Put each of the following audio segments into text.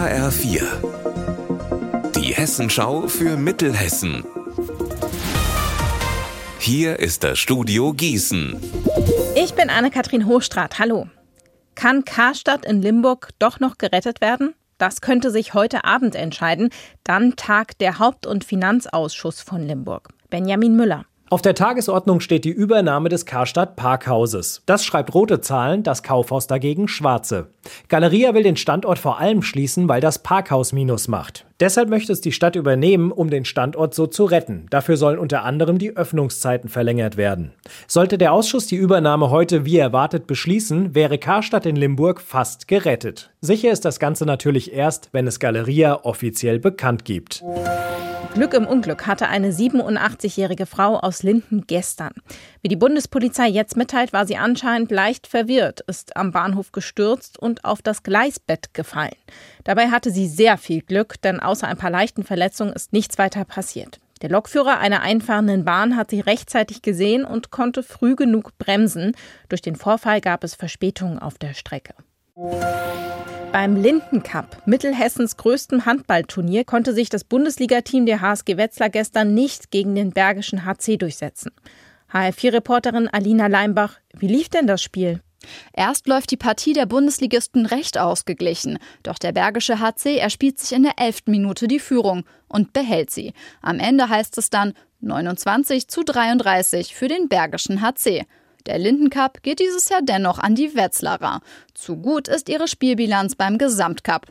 HR4. Die Hessenschau für Mittelhessen. Hier ist das Studio Gießen. Ich bin Anne-Kathrin Hochstrat. Hallo. Kann Karstadt in Limburg doch noch gerettet werden? Das könnte sich heute Abend entscheiden. Dann tagt der Haupt- und Finanzausschuss von Limburg. Benjamin Müller. Auf der Tagesordnung steht die Übernahme des Karstadt Parkhauses. Das schreibt rote Zahlen, das Kaufhaus dagegen schwarze. Galeria will den Standort vor allem schließen, weil das Parkhaus Minus macht. Deshalb möchte es die Stadt übernehmen, um den Standort so zu retten. Dafür sollen unter anderem die Öffnungszeiten verlängert werden. Sollte der Ausschuss die Übernahme heute wie erwartet beschließen, wäre Karstadt in Limburg fast gerettet. Sicher ist das Ganze natürlich erst, wenn es Galeria offiziell bekannt gibt. Glück im Unglück hatte eine 87-jährige Frau aus Linden gestern. Wie die Bundespolizei jetzt mitteilt, war sie anscheinend leicht verwirrt, ist am Bahnhof gestürzt und auf das Gleisbett gefallen. Dabei hatte sie sehr viel Glück, denn außer ein paar leichten Verletzungen ist nichts weiter passiert. Der Lokführer einer einfahrenden Bahn hat sie rechtzeitig gesehen und konnte früh genug bremsen. Durch den Vorfall gab es Verspätungen auf der Strecke. Beim Linden Cup, Mittelhessens größtem Handballturnier, konnte sich das Bundesligateam der HSG Wetzlar gestern nicht gegen den Bergischen HC durchsetzen. HR4-Reporterin Alina Leimbach, wie lief denn das Spiel? Erst läuft die Partie der Bundesligisten recht ausgeglichen. Doch der Bergische HC erspielt sich in der elften Minute die Führung und behält sie. Am Ende heißt es dann 29 zu 33 für den Bergischen HC. Der Lindencup geht dieses Jahr dennoch an die Wetzlarer. Zu gut ist ihre Spielbilanz beim Gesamtcup.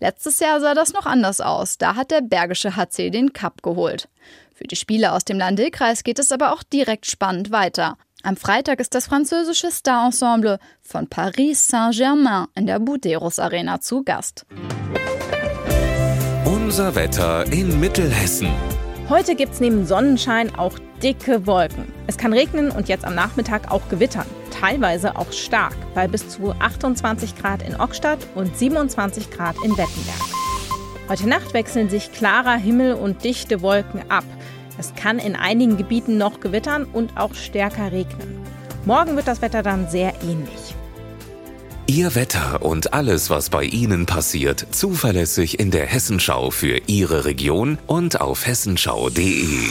Letztes Jahr sah das noch anders aus. Da hat der Bergische HC den Cup geholt. Für die Spieler aus dem Landil-Kreis geht es aber auch direkt spannend weiter. Am Freitag ist das französische Star-Ensemble von Paris Saint-Germain in der Buderus Arena zu Gast. Unser Wetter in Mittelhessen. Heute gibt es neben Sonnenschein auch dicke Wolken. Es kann regnen und jetzt am Nachmittag auch gewittern. Teilweise auch stark, bei bis zu 28 Grad in Ockstadt und 27 Grad in Wettenberg. Heute Nacht wechseln sich klarer Himmel und dichte Wolken ab. Es kann in einigen Gebieten noch gewittern und auch stärker regnen. Morgen wird das Wetter dann sehr ähnlich. Ihr Wetter und alles, was bei Ihnen passiert, zuverlässig in der Hessenschau für Ihre Region und auf hessenschau.de.